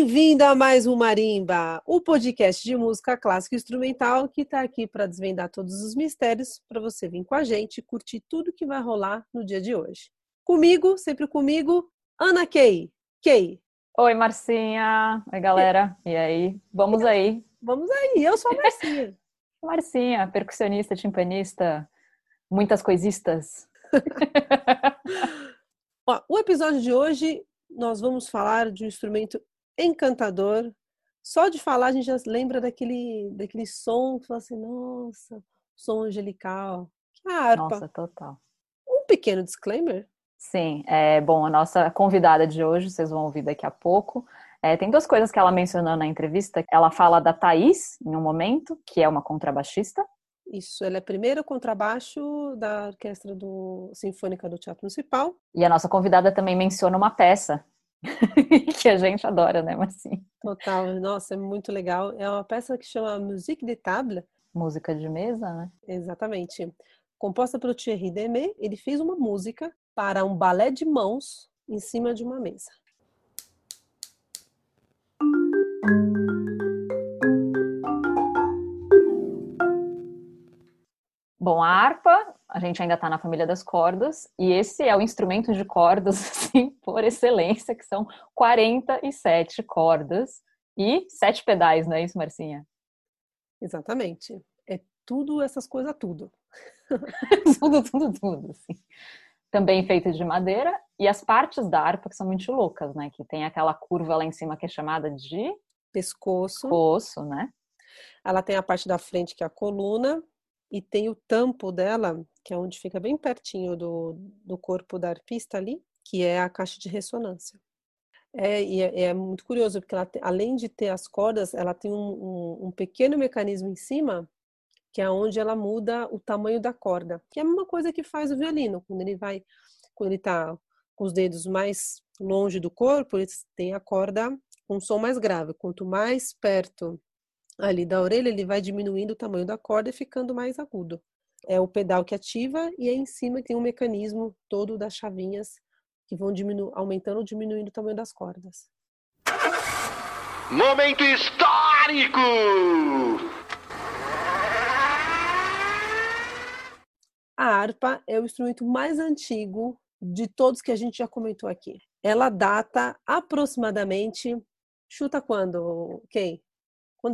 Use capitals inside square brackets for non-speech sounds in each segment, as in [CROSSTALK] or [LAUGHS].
Bem-vindo a mais um Marimba, o podcast de música clássica e instrumental que está aqui para desvendar todos os mistérios para você vir com a gente e curtir tudo que vai rolar no dia de hoje. Comigo, sempre comigo, Ana Kay. Kay. Oi, Marcinha. Oi, galera. E aí? Vamos aí. Vamos aí. Eu sou a Marcinha. [LAUGHS] Marcinha, percussionista, timpanista, muitas coisistas. [LAUGHS] Ó, o episódio de hoje nós vamos falar de um instrumento encantador. Só de falar a gente já lembra daquele, daquele som que fala assim, nossa, som angelical. Que harpa. Nossa, total. Um pequeno disclaimer. Sim, é bom, a nossa convidada de hoje, vocês vão ouvir daqui a pouco. É, tem duas coisas que ela mencionou na entrevista. Ela fala da Thaís, em um momento, que é uma contrabaixista. Isso, ela é primeiro contrabaixo da orquestra do Sinfônica do Teatro Municipal. E a nossa convidada também menciona uma peça [LAUGHS] que a gente adora, né, Marcinho? Total, nossa, é muito legal. É uma peça que chama Musique de Table. Música de mesa, né? Exatamente. Composta pelo Thierry Demé, ele fez uma música para um balé de mãos em cima de uma mesa. Bom, a harpa, a gente ainda está na família das cordas, e esse é o instrumento de cordas, [LAUGHS] assim, por excelência, que são 47 cordas e sete pedais, não é isso, Marcinha? Exatamente. É tudo essas coisas, tudo. [LAUGHS] tudo, tudo, tudo, assim. Também feita de madeira, e as partes da harpa que são muito loucas, né? Que tem aquela curva lá em cima que é chamada de pescoço. Pescoço, né? Ela tem a parte da frente que é a coluna, e tem o tampo dela, que é onde fica bem pertinho do, do corpo da arpista ali, que é a caixa de ressonância. É, e é, é muito curioso, porque ela, além de ter as cordas, ela tem um, um, um, pequeno mecanismo em cima, que é onde ela muda o tamanho da corda, que é a mesma coisa que faz o violino, quando ele vai, quando ele está com os dedos mais longe do corpo, ele tem a corda com um som mais grave. Quanto mais perto ali da orelha, ele vai diminuindo o tamanho da corda e ficando mais agudo. É o pedal que ativa e aí em cima tem um mecanismo todo das chavinhas que vão diminu aumentando ou diminuindo o tamanho das cordas. Momento histórico! A harpa é o instrumento mais antigo de todos que a gente já comentou aqui. Ela data aproximadamente, chuta quando, Kay?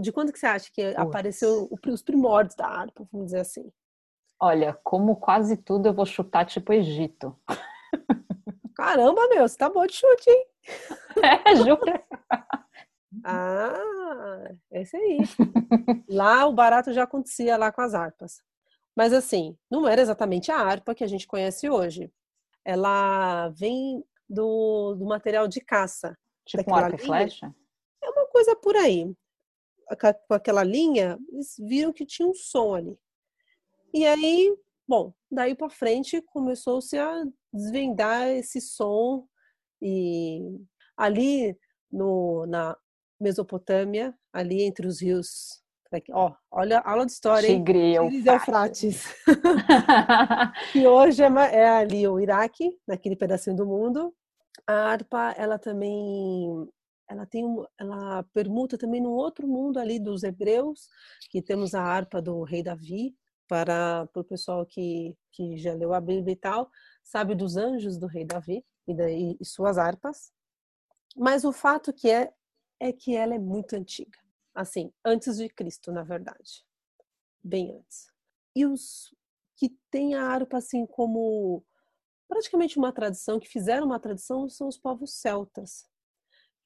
De quando que você acha que Putz. apareceu os primórdios da harpa, vamos dizer assim? Olha, como quase tudo, eu vou chutar tipo Egito. [LAUGHS] Caramba, meu, você tá bom de chute, hein? É, jura? [LAUGHS] Ah, esse aí. lá o barato já acontecia lá com as harpas. Mas assim, não era exatamente a harpa que a gente conhece hoje. Ela vem do, do material de caça. Tipo um arco e flecha? É uma coisa por aí com aquela linha, eles viram que tinha um som ali. E aí, bom, daí para frente começou-se a desvendar esse som e ali no, na Mesopotâmia, ali entre os rios, ó, olha a aula de história, Tigre, Tigres e Eufrates, [LAUGHS] que hoje é, é ali o Iraque, naquele pedacinho do mundo. A harpa, ela também ela tem ela permuta também num outro mundo ali dos hebreus, que temos a harpa do rei Davi, para, para o pessoal que, que já leu a Bíblia e tal, sabe dos anjos do rei Davi e, e suas harpas. Mas o fato que é, é que ela é muito antiga. Assim, antes de Cristo, na verdade. Bem antes. E os que têm a harpa assim como praticamente uma tradição, que fizeram uma tradição, são os povos celtas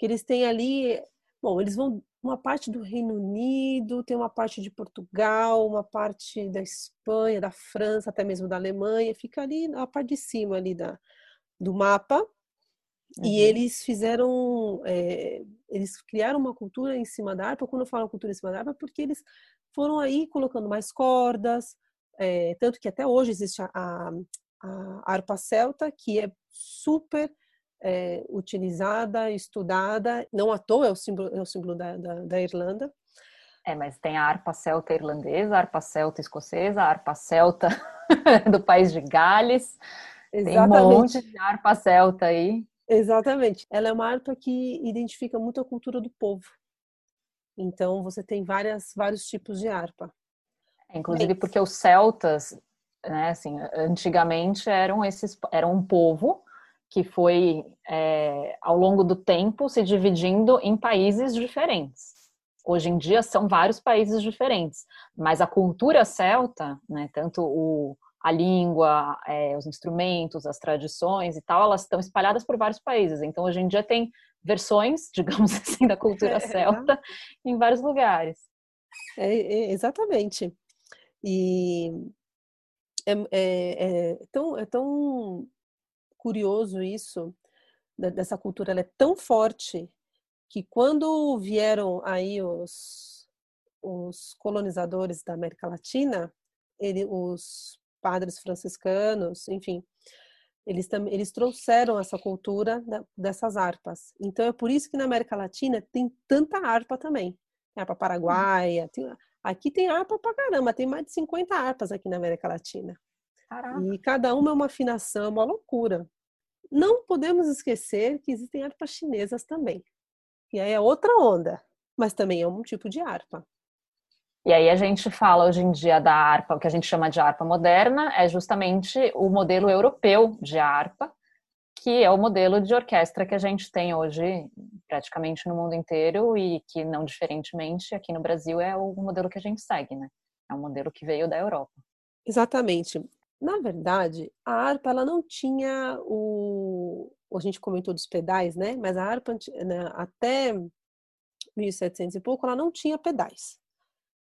que eles têm ali, bom, eles vão uma parte do Reino Unido, tem uma parte de Portugal, uma parte da Espanha, da França, até mesmo da Alemanha, fica ali na parte de cima ali da, do mapa. Uhum. E eles fizeram, é, eles criaram uma cultura em cima da harpa. Quando eu falo cultura em cima da harpa, é porque eles foram aí colocando mais cordas, é, tanto que até hoje existe a, a, a harpa celta, que é super é, utilizada, estudada. Não à toa é o símbolo, é o símbolo da, da, da Irlanda. É, mas tem a harpa celta irlandesa, a harpa celta escocesa, a harpa celta [LAUGHS] do país de Gales. Exatamente. Tem um monte de harpa celta aí. Exatamente. Ela é uma harpa que identifica muito a cultura do povo. Então você tem várias, vários tipos de harpa. É, inclusive porque os celtas, né, assim, antigamente eram esses, eram um povo que foi é, ao longo do tempo se dividindo em países diferentes. Hoje em dia são vários países diferentes, mas a cultura celta, né, tanto o, a língua, é, os instrumentos, as tradições e tal, elas estão espalhadas por vários países. Então hoje em dia tem versões, [LAUGHS] digamos assim, da cultura é, celta em vários lugares. É, é, exatamente. E é, é, é, tão, é tão curioso isso, dessa cultura, ela é tão forte que quando vieram aí os, os colonizadores da América Latina, ele, os padres franciscanos, enfim, eles, eles trouxeram essa cultura dessas harpas. Então é por isso que na América Latina tem tanta harpa também. Harpa paraguaia, tem, aqui tem harpa pra caramba, tem mais de 50 harpas aqui na América Latina. Caraca. E cada uma é uma afinação, uma loucura. Não podemos esquecer que existem harpas chinesas também. E aí é outra onda, mas também é um tipo de harpa. E aí a gente fala hoje em dia da harpa, o que a gente chama de harpa moderna, é justamente o modelo europeu de harpa, que é o modelo de orquestra que a gente tem hoje praticamente no mundo inteiro e que não diferentemente aqui no Brasil é o modelo que a gente segue, né? É um modelo que veio da Europa. Exatamente. Na verdade, a harpa ela não tinha o a gente comentou dos pedais, né? Mas a harpa né, até 1700 e pouco ela não tinha pedais.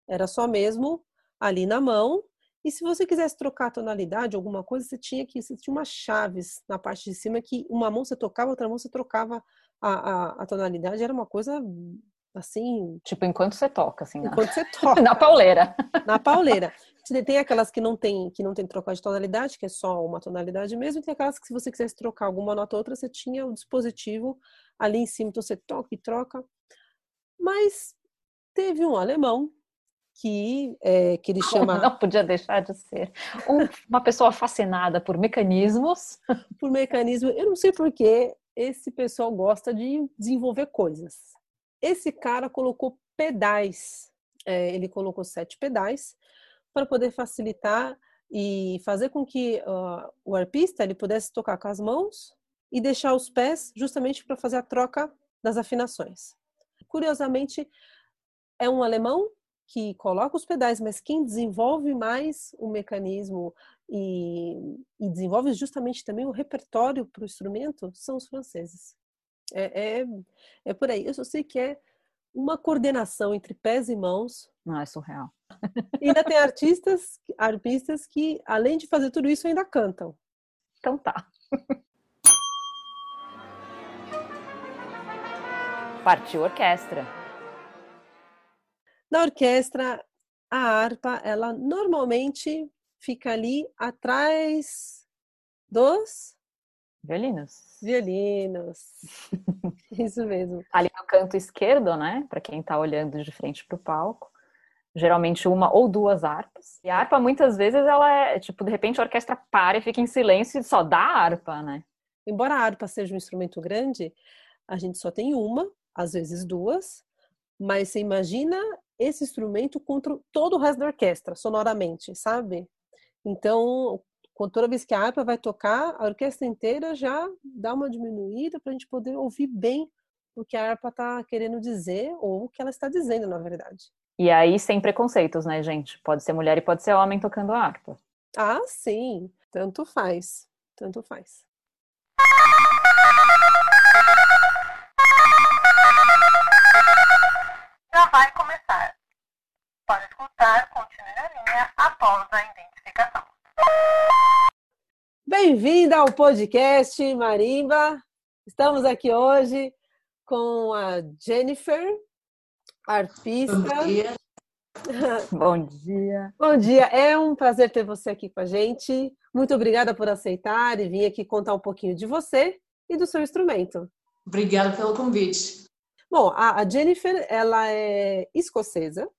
Era só mesmo ali na mão. E se você quisesse trocar a tonalidade, alguma coisa, você tinha que você tinha umas chaves na parte de cima que uma mão você tocava, outra mão você trocava a, a, a tonalidade. Era uma coisa assim. Tipo, enquanto você toca, assim. Enquanto [LAUGHS] na... você toca. na pauleira. Na pauleira. Tem aquelas que não tem que não tem trocar de tonalidade, que é só uma tonalidade mesmo, e tem aquelas que se você quisesse trocar alguma nota ou outra, você tinha o dispositivo ali em cima, então você toca e troca. Mas teve um alemão que, é, que ele [LAUGHS] chama. Não podia deixar de ser um, uma pessoa fascinada por mecanismos. Por mecanismo. Eu não sei porque esse pessoal gosta de desenvolver coisas. Esse cara colocou pedais, é, ele colocou sete pedais para poder facilitar e fazer com que uh, o arpista ele pudesse tocar com as mãos e deixar os pés justamente para fazer a troca das afinações. Curiosamente, é um alemão que coloca os pedais, mas quem desenvolve mais o mecanismo e, e desenvolve justamente também o repertório para o instrumento são os franceses. É, é, é, por aí. Eu só sei que é uma coordenação entre pés e mãos. Não, é surreal. E ainda tem artistas, arpistas que, além de fazer tudo isso, ainda cantam. Então tá. Partiu orquestra. Na orquestra, a harpa, ela normalmente fica ali atrás dos violinos. Violinos. [LAUGHS] Isso mesmo. Ali no canto esquerdo, né? Para quem está olhando de frente para o palco, geralmente uma ou duas harpas. E a harpa muitas vezes ela é, tipo, de repente a orquestra para e fica em silêncio e só dá a harpa, né? Embora a harpa seja um instrumento grande, a gente só tem uma, às vezes duas, mas você imagina esse instrumento contra todo o resto da orquestra, sonoramente, sabe? Então, toda vez que a harpa vai tocar, a orquestra inteira já dá uma diminuída para a gente poder ouvir bem o que a harpa está querendo dizer ou o que ela está dizendo, na verdade. E aí, sem preconceitos, né, gente? Pode ser mulher e pode ser homem tocando a harpa. Ah, sim. Tanto faz. Tanto faz. Já vai começar. Para escutar, continue na linha após a Bem-vinda ao podcast Marimba. Estamos aqui hoje com a Jennifer, arpista. Bom dia. [LAUGHS] Bom dia. Bom dia. É um prazer ter você aqui com a gente. Muito obrigada por aceitar e vir aqui contar um pouquinho de você e do seu instrumento. Obrigada pelo convite. Bom, a, Jennifer, ela é escocesa,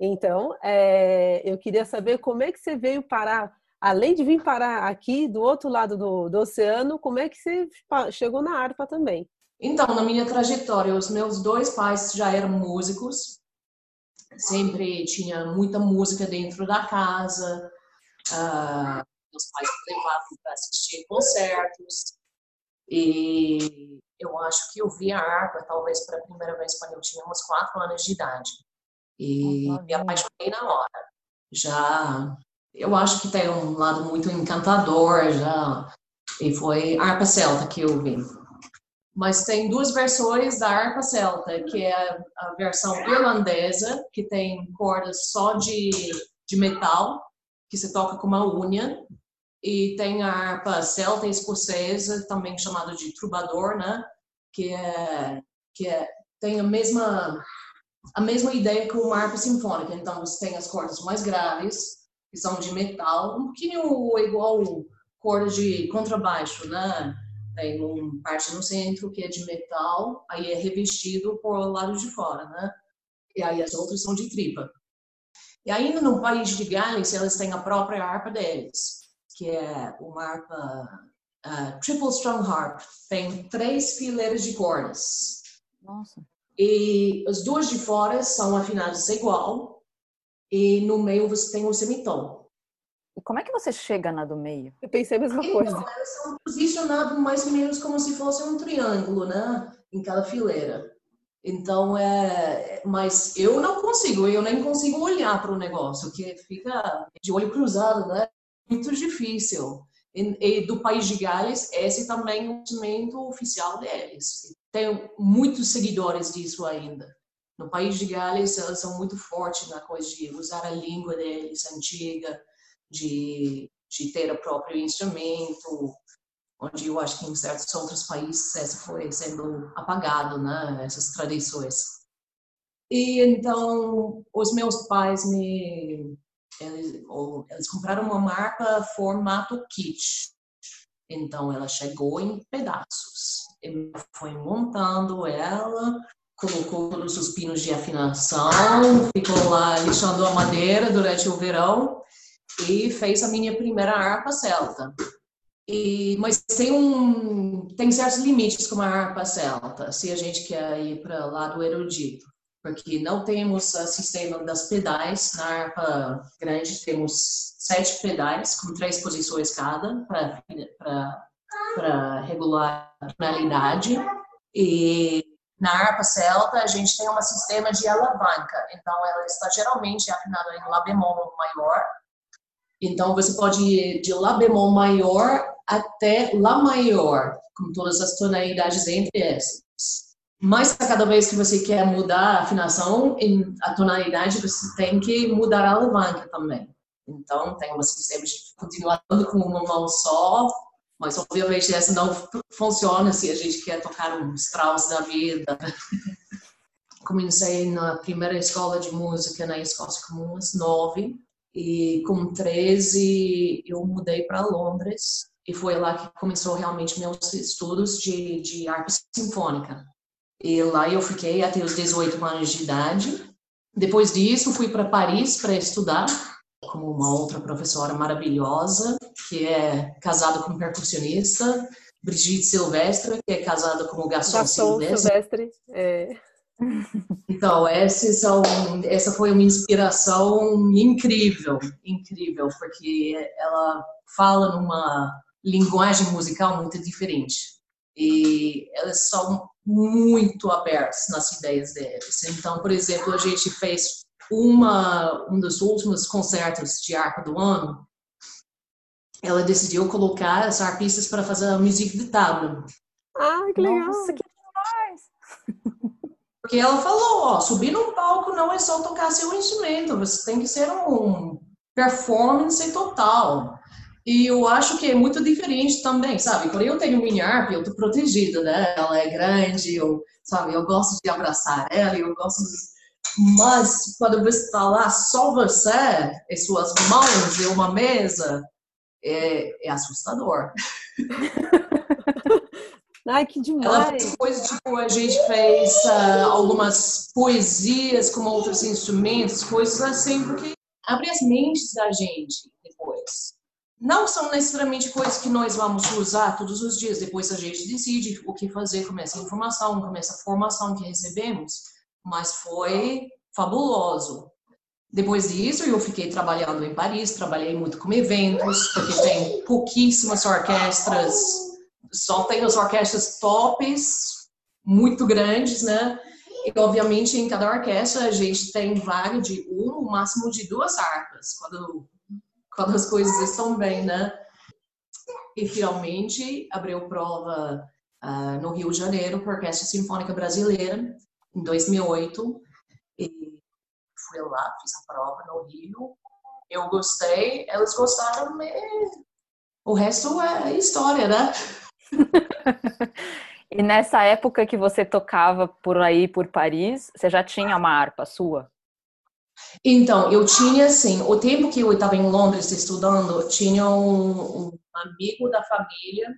então é, eu queria saber como é que você veio parar além de vir parar aqui do outro lado do, do oceano, como é que você chegou na harpa também? Então, na minha trajetória, os meus dois pais já eram músicos, sempre tinha muita música dentro da casa, uh, meus pais me levavam para assistir concertos, e eu acho que eu vi a harpa talvez pela primeira vez quando eu tinha uns quatro anos de idade. E me apaixonei na hora. Já, eu acho que tem um lado muito encantador já. E foi harpa celta que eu vi. Mas tem duas versões da harpa celta, que é a versão irlandesa, que tem cordas só de, de metal, que se toca com uma unha, e tem a harpa celta escocesa, também chamada de trubador, né? Que é que é, tem a mesma a mesma ideia que uma harpa sinfônica. Então você tem as cordas mais graves, são de metal, um pouquinho igual corda de contrabaixo, né? Tem uma parte no centro que é de metal, aí é revestido por lado de fora, né? E aí as outras são de tripa. E ainda no país de Gales, eles têm a própria harpa deles que é uma harpa uh, triple strong harp. Tem três fileiras de cordas. Nossa. E as duas de fora são afinadas igual. E no meio você tem o semitom. E como é que você chega na do meio? Eu pensei a mesma então, coisa. Elas são posicionadas mais ou menos como se fosse um triângulo, né? Em cada fileira. Então, é, mas eu não consigo, eu nem consigo olhar para o negócio, que fica de olho cruzado, né? muito difícil. E, e, do país de Gales, esse também é o instrumento oficial deles. Tem muitos seguidores disso ainda. No país de Gales, eles são muito fortes na coisa de usar a língua deles antiga, de, de ter o próprio instrumento, onde eu acho que em certos outros países essa foi sendo apagado, né, essas tradições. E então os meus pais me eles, eles compraram uma marca formato kit. Então ela chegou em pedaços. Ele foi montando ela, colocou todos os pinos de afinação, ficou lá lixando a madeira durante o verão e fez a minha primeira harpa celta. E, mas tem um tem certos limites com a harpa celta, se a gente quer ir para lá do erudito porque não temos o sistema das pedais. Na harpa grande temos sete pedais com três posições cada para regular a tonalidade. E na harpa celta a gente tem um sistema de alavanca, então ela está geralmente afinada em lá bemol maior. Então você pode ir de lá bemol maior até lá maior, com todas as tonalidades entre essas. Mas a cada vez que você quer mudar a afinação, a tonalidade, você tem que mudar a alavanca também. Então, tem uma sistema de continuar com uma mão só, mas obviamente essa não funciona se a gente quer tocar um Strauss da vida. Comecei na primeira escola de música na Escócia com uns nove, e com 13 eu mudei para Londres, e foi lá que começou realmente meus estudos de, de harpa sinfônica. E lá eu fiquei até os 18 anos de idade. Depois disso, fui para Paris para estudar com uma outra professora maravilhosa, que é casada com um percussionista, Brigitte Silvestre, que é casada com o Gaston, Gaston Silvestre. Silvestre é. [LAUGHS] Então, esses são, essa foi uma inspiração incrível, incrível, porque ela fala numa linguagem musical muito diferente. E elas são muito abertos nas ideias deles. Então, por exemplo, a gente fez uma um dos últimos concertos de arpa do ano. Ela decidiu colocar as arpistas para fazer a música de tábua. Ah, que legal! Nossa, que demais! [LAUGHS] Porque ela falou, ó, subir no palco não é só tocar seu instrumento, você tem que ser um performance total. E eu acho que é muito diferente também, sabe? Quando eu tenho minha harp, eu tô protegida, né? Ela é grande, eu, sabe? Eu gosto de abraçar ela, eu gosto de... Mas quando você está lá, só você e suas mãos e uma mesa, é, é assustador. [LAUGHS] Ai, que demais! Ela fez coisas tipo, a gente fez uh, algumas poesias com outros instrumentos, coisas assim, porque abre as mentes da gente depois. não são necessariamente coisas que nós vamos usar todos os dias. Depois a gente decide o que fazer com essa informação, com essa formação que recebemos. Mas foi fabuloso. Depois disso, eu fiquei trabalhando em Paris, trabalhei muito com eventos, porque tem pouquíssimas orquestras, só tem as orquestras tops, muito grandes, né? E, obviamente, em cada orquestra a gente tem vaga de um, o máximo de duas harpas, quando, quando as coisas estão bem, né? E, finalmente, abriu prova uh, no Rio de Janeiro para a Orquestra Sinfônica Brasileira, em 2008. E fui lá, fiz a prova no Rio. Eu gostei, elas gostaram, o resto é história, né? [LAUGHS] e nessa época que você tocava por aí, por Paris, você já tinha uma harpa sua? Então, eu tinha, assim, o tempo que eu estava em Londres estudando, tinha um, um amigo da família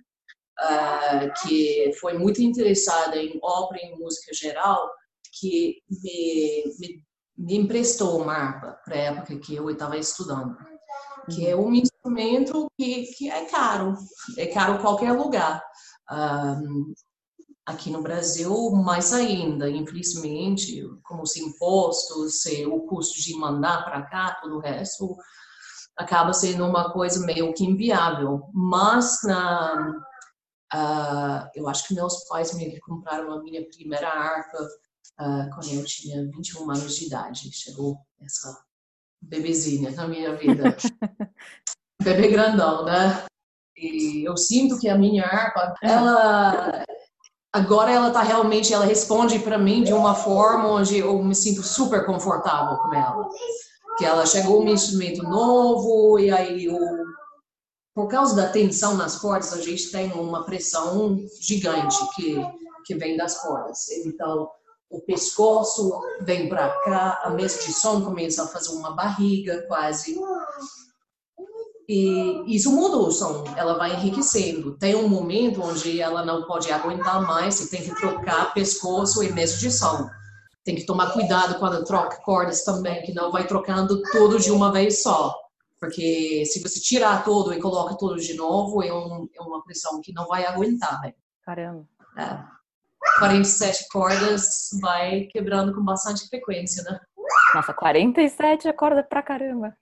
uh, que foi muito interessado em ópera e música geral, que me, me me emprestou uma harpa para a época que eu estava estudando, que é um instrumento que, que é caro, é caro qualquer lugar. Um, aqui no Brasil, mais ainda, infelizmente, com os impostos, o custo de mandar para cá, todo o resto, acaba sendo uma coisa meio que inviável. Mas na, uh, eu acho que meus pais me compraram a minha primeira harpa uh, quando eu tinha 21 anos de idade. Chegou essa bebezinha na minha vida. [LAUGHS] Bebê grandão, né? E eu sinto que a minha harpa, ela agora ela tá realmente, ela responde para mim de uma forma onde eu me sinto super confortável com ela. Que ela chegou um instrumento novo e aí o por causa da tensão nas cordas, a gente tem uma pressão gigante que que vem das cordas. Então, o pescoço vem para cá, a mesa de som começa a fazer uma barriga quase. E isso muda o som, ela vai enriquecendo. Tem um momento onde ela não pode aguentar mais e tem que trocar pescoço e mesa de som. Tem que tomar cuidado quando troca cordas também, que não vai trocando tudo de uma vez só. Porque se você tirar tudo e coloca tudo de novo, é, um, é uma pressão que não vai aguentar. Né? Caramba. É. 47 cordas vai quebrando com bastante frequência, né? Nossa, 47 é corda pra caramba.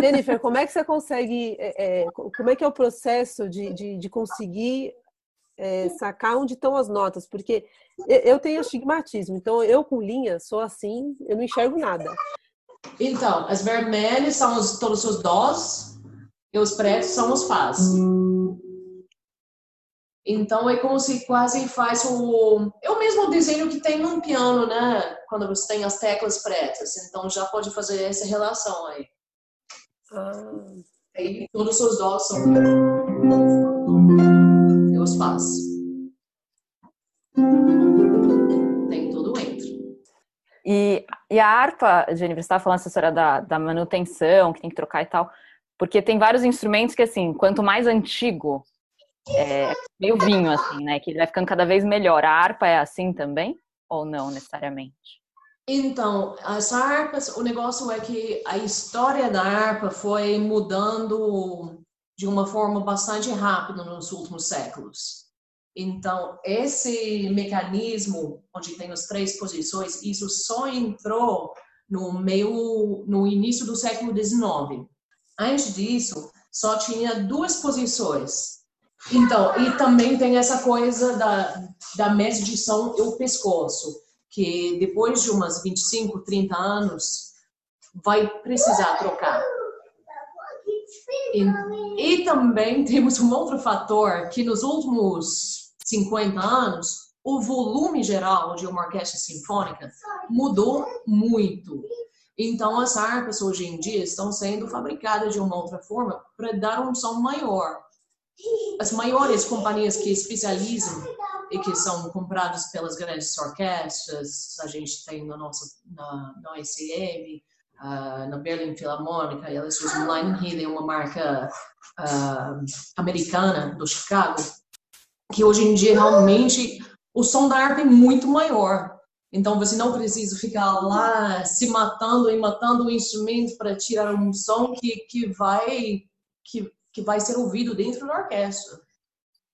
Jennifer, como é que você consegue, é, é, como é que é o processo de, de, de conseguir é, sacar onde estão as notas? Porque eu tenho astigmatismo, então eu com linha sou assim, eu não enxergo nada. Então, as vermelhas são os, todos os dós e os pretos são os fás. Então é como se quase faz o. É o mesmo desenho que tem num piano, né? Quando você tem as teclas pretas. Então já pode fazer essa relação aí. Ah. Aí todos os dós são. Eu os faço. Tem tudo entre. E, e a harpa, Jennifer, você estava falando essa história da, da manutenção, que tem que trocar e tal. Porque tem vários instrumentos que, assim, quanto mais antigo, é, meio vinho, assim, né? Que ele vai ficando cada vez melhor. A harpa é assim também? Ou não necessariamente? Então, as harpas, o negócio é que a história da harpa foi mudando de uma forma bastante rápida nos últimos séculos. Então, esse mecanismo, onde tem as três posições, isso só entrou no meio, no início do século XIX. Antes disso, só tinha duas posições, então, e também tem essa coisa da, da medição e o pescoço, que depois de umas 25, 30 anos, vai precisar trocar. E, e também temos um outro fator, que nos últimos 50 anos, o volume geral de uma orquestra sinfônica mudou muito. Então, as harpas hoje em dia estão sendo fabricadas de uma outra forma para dar um som maior as maiores companhias que especializam e que são compradas pelas grandes orquestras, a gente tem na nossa na, ICM, uh, ah, na Berlin Philharmonic, elas usam Line Healy, uma marca uh, americana do Chicago, que hoje em dia realmente o som da harpa é muito maior. Então você não precisa ficar lá se matando e matando o instrumento para tirar um som que, que vai que que vai ser ouvido dentro da orquestra.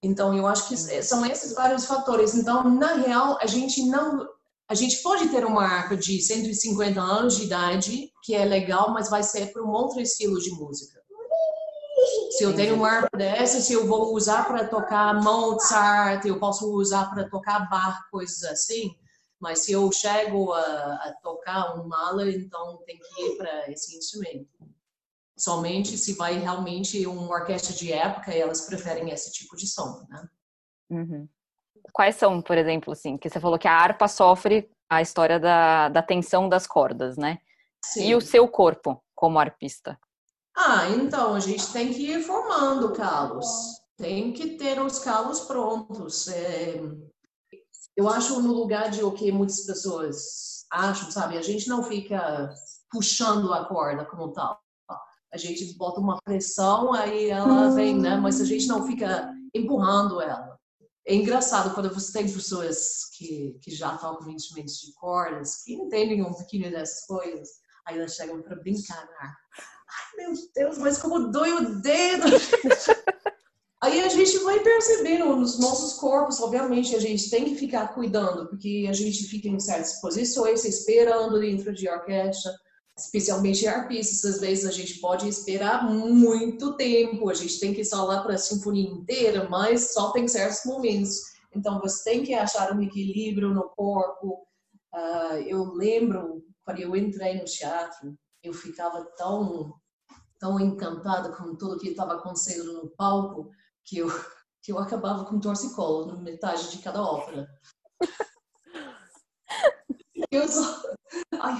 Então, eu acho que são esses vários fatores. Então, na real, a gente não. A gente pode ter uma arca de 150 anos de idade, que é legal, mas vai ser para um outro estilo de música. Se eu tenho uma arca dessa, se eu vou usar para tocar Mozart, eu posso usar para tocar Bach, coisas assim. Mas se eu chego a, a tocar um mala, então tem que ir para esse instrumento somente se vai realmente uma orquestra de época e elas preferem esse tipo de som, né? Uhum. Quais são, por exemplo, assim, que você falou que a harpa sofre a história da, da tensão das cordas, né? Sim. E o seu corpo como arpista? Ah, então a gente tem que ir formando calos, tem que ter os calos prontos. É... Eu acho no lugar de o que muitas pessoas acham, sabe? A gente não fica puxando a corda como tal a gente bota uma pressão, aí ela vem, né? Mas a gente não fica empurrando ela. É engraçado quando você tem pessoas que, que já tocam instrumentos de cordas, que entendem um pouquinho dessas coisas, aí elas chegam para brincar né? Ai, meu Deus, mas como dói o dedo! [LAUGHS] Aí a gente vai percebendo nos nossos corpos, obviamente, a gente tem que ficar cuidando, porque a gente fica em certas posições, esperando dentro de orquestra, especialmente arpistas, às vezes a gente pode esperar muito tempo, a gente tem que lá para a sinfonia inteira, mas só tem certos momentos. Então você tem que achar um equilíbrio no corpo. Uh, eu lembro quando eu entrei no teatro, eu ficava tão tão encantada com tudo que estava acontecendo no palco que eu que eu acabava com torcicolo na metade de cada ópera. [LAUGHS] eu só... Ai,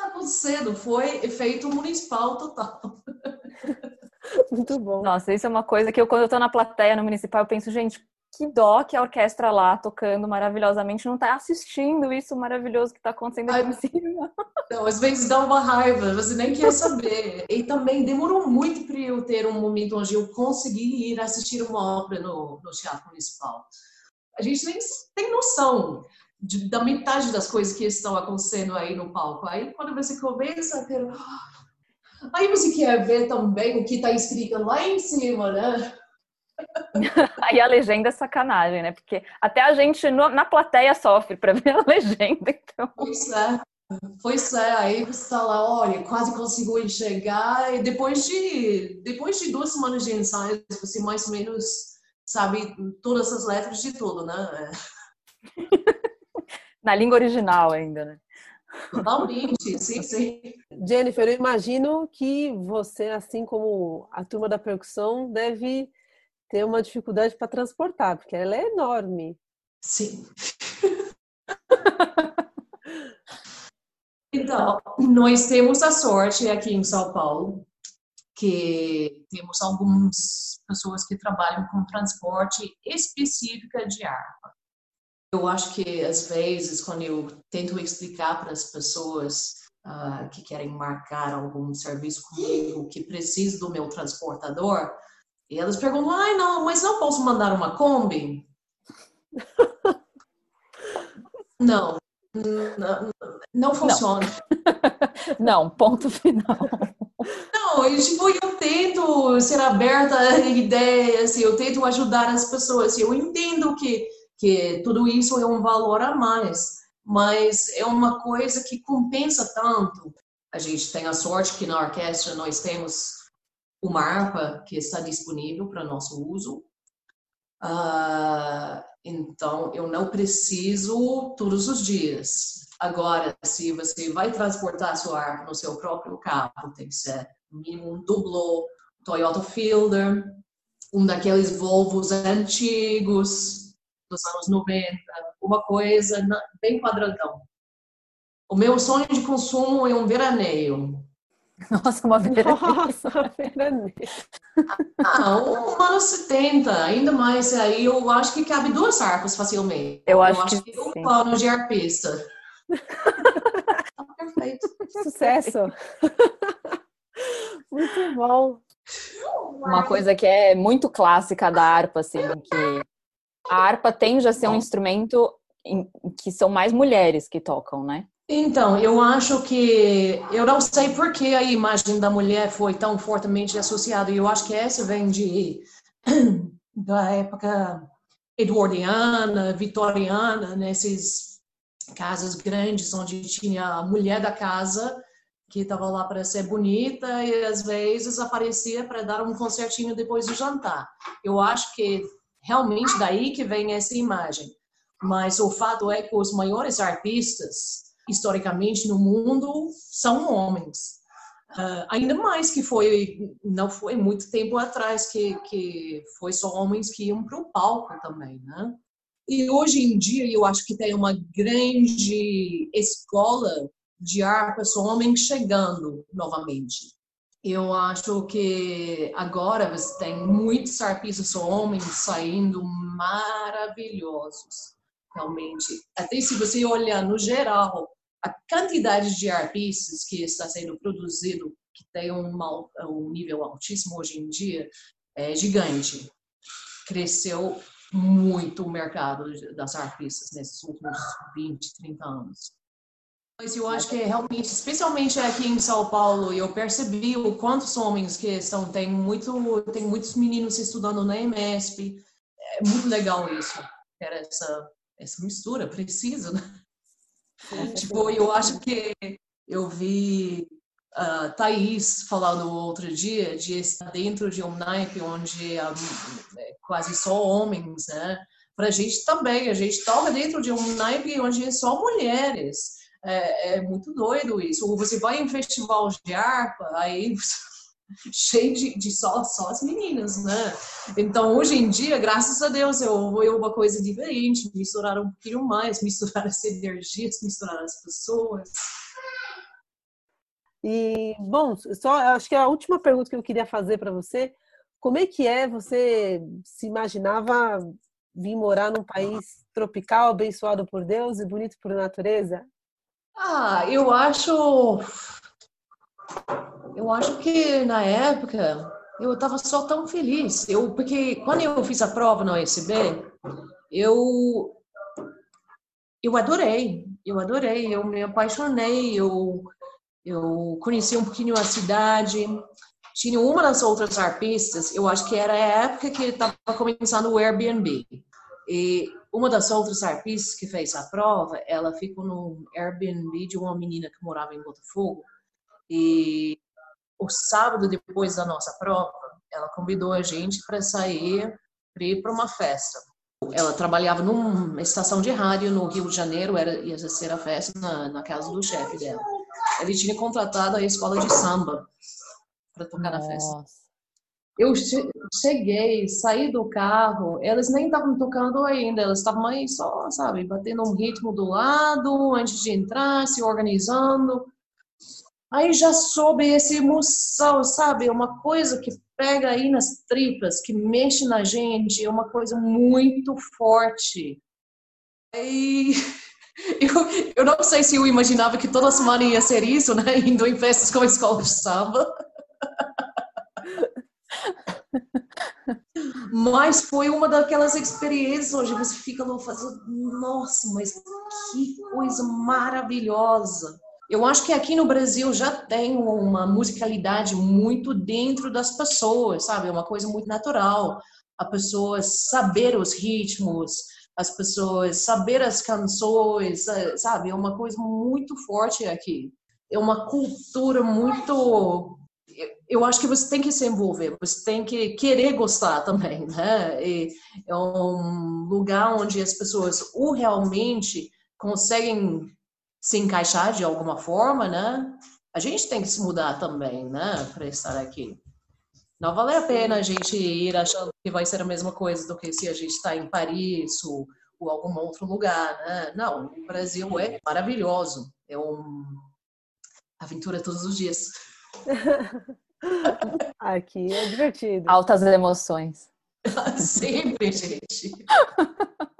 está acontecendo? Foi efeito municipal total. [LAUGHS] Muito bom. Nossa, isso é uma coisa que eu, quando eu tô na plateia no municipal, eu penso, gente, que dó que a orquestra lá tocando maravilhosamente não tá assistindo isso maravilhoso que tá acontecendo aqui em cima. [LAUGHS] Não, às vezes dá uma raiva, você nem quer saber. E também demorou muito para eu ter um momento onde eu consegui ir assistir uma ópera no, no Teatro Municipal. A gente nem tem noção de, da metade das coisas que estão acontecendo aí no palco. Aí quando você começa a ter. [GASPS] Aí você quer ver também o que está escrito lá em cima, né? [LAUGHS] Aí a legenda é sacanagem, né? Porque até a gente no, na plateia sofre para [LAUGHS] ver a legenda. Então... Pois é. Pois é, aí você está lá, olha, quase consigo enxergar, e depois de, depois de duas semanas de ensaio, você mais ou menos sabe todas as letras de tudo, né? [LAUGHS] na língua original ainda, né? Totalmente, [LAUGHS] sim, sim. Jennifer, eu imagino que você, assim como a turma da percussão, deve ter uma dificuldade para transportar, porque ela é enorme. Sim. [LAUGHS] então, nós temos a sorte aqui em São Paulo que temos algumas pessoas que trabalham com transporte específica de harpa. Eu acho que às vezes quando eu tento explicar para as pessoas uh, que querem marcar algum serviço comigo que precisa do meu transportador, e elas perguntam: "Ai, não, mas não posso mandar uma Kombi?" [LAUGHS] não, não, não funciona. Não. [LAUGHS] não, ponto final. Não, eu, tipo, eu tento ser aberta a ideias, eu tento ajudar as pessoas. Eu entendo que que tudo isso é um valor a mais, mas é uma coisa que compensa tanto. A gente tem a sorte que na orquestra nós temos uma harpa que está disponível para nosso uso. Uh, então, eu não preciso todos os dias. Agora, se você vai transportar sua harpa no seu próprio carro, tem que ser mínimo um dublo, Toyota Fielder, um daqueles Volvos antigos, dos anos 90, uma coisa bem quadradão. O meu sonho de consumo é um veraneio. [LAUGHS] Nossa, uma veraneio. Nossa, veraneio. Ah, um ano 70, ainda mais. Aí eu acho que cabe duas harpas facilmente. Eu acho, eu acho que, que um pano de arpista. [LAUGHS] Tá perfeito. Sucesso. Muito bom. Uma coisa que é muito clássica da harpa, assim, que a harpa tende a ser um instrumento em, que são mais mulheres que tocam, né? Então, eu acho que eu não sei por que a imagem da mulher foi tão fortemente associada. Eu acho que essa vem de [CLEARS THROAT] da época eduardiana, vitoriana, nesses casas grandes onde tinha a mulher da casa que estava lá para ser bonita e às vezes aparecia para dar um concertinho depois do jantar. Eu acho que realmente daí que vem essa imagem. Mas o fato é que os maiores artistas historicamente no mundo são homens. Uh, ainda mais que foi não foi muito tempo atrás que que foi só homens que iam para o palco também, né? E hoje em dia eu acho que tem uma grande escola de harpas homens chegando novamente. Eu acho que agora você tem muitos arpistas homens saindo maravilhosos, realmente. Até se você olhar no geral, a quantidade de arpistas que está sendo produzido, que tem um, um nível altíssimo hoje em dia, é gigante. Cresceu muito o mercado das arpistas nesses últimos 20, 30 anos. Mas eu acho que realmente, especialmente aqui em São Paulo, eu percebi o quantos homens que estão, tem muito, tem muitos meninos estudando na EMESP. É muito legal isso. Era essa essa mistura precisa, né? tipo, eu acho que eu vi a uh, Thaís falando outro dia de estar dentro de um naipe onde um, é quase só homens, né? Para a gente também, a gente toca dentro de um naipe onde é só mulheres. É, é, muito doido isso. Ou você vai em festival de harpa, aí [LAUGHS] cheio de, de só, só as meninas, né? Então, hoje em dia, graças a Deus, eu vou uma coisa diferente, misturar um pouquinho mais, [LAUGHS] misturar as energias, misturar as pessoas. E, bom, só acho que a última pergunta que eu queria fazer para você, como é que é você se imaginava vir morar num país tropical, abençoado por Deus e bonito por natureza? Ah, eu acho. Eu acho que na época eu estava só tão feliz. Eu, porque quando eu fiz a prova no USB, eu. Eu adorei, eu adorei, eu me apaixonei, eu, eu conheci um pouquinho a cidade. Tinha uma das outras arpistas, eu acho que era a época que estava começando o Airbnb. E uma das outras arpistas que fez a prova, ela ficou no Airbnb de uma menina que morava em Botafogo. E o sábado depois da nossa prova, ela convidou a gente para sair, para ir para uma festa. Ela trabalhava numa estação de rádio no Rio de Janeiro, era, ia ser a festa na, na casa do chefe dela. Ele tinha contratado a escola de samba para tocar na festa. Eu cheguei, saí do carro, elas nem estavam tocando ainda, elas estavam aí só, sabe, batendo um ritmo do lado antes de entrar, se organizando. Aí já soube esse emoção, sabe? Uma coisa que pega aí nas tripas, que mexe na gente, é uma coisa muito forte. Aí [LAUGHS] eu, eu não sei se eu imaginava que toda semana ia ser isso, né? Indo em festas com a escola de samba. Mas foi uma daquelas experiências onde você fica fazendo, nossa, mas que coisa maravilhosa. Eu acho que aqui no Brasil já tem uma musicalidade muito dentro das pessoas, sabe? É uma coisa muito natural. A pessoa saber os ritmos, as pessoas saber as canções, sabe? É uma coisa muito forte aqui. É uma cultura muito eu acho que você tem que se envolver, você tem que querer gostar [LAUGHS] também, né? E é um lugar onde as pessoas ou realmente conseguem se encaixar de alguma forma, né? A gente tem que se mudar também, né, para estar aqui. Não vale a pena a gente ir achando que vai ser a mesma coisa do que se a gente está em Paris ou, ou algum outro lugar, né? Não, o Brasil é maravilhoso, é uma aventura todos os dias. [LAUGHS] Aqui é divertido. Altas emoções. [LAUGHS] Sempre, gente. [LAUGHS]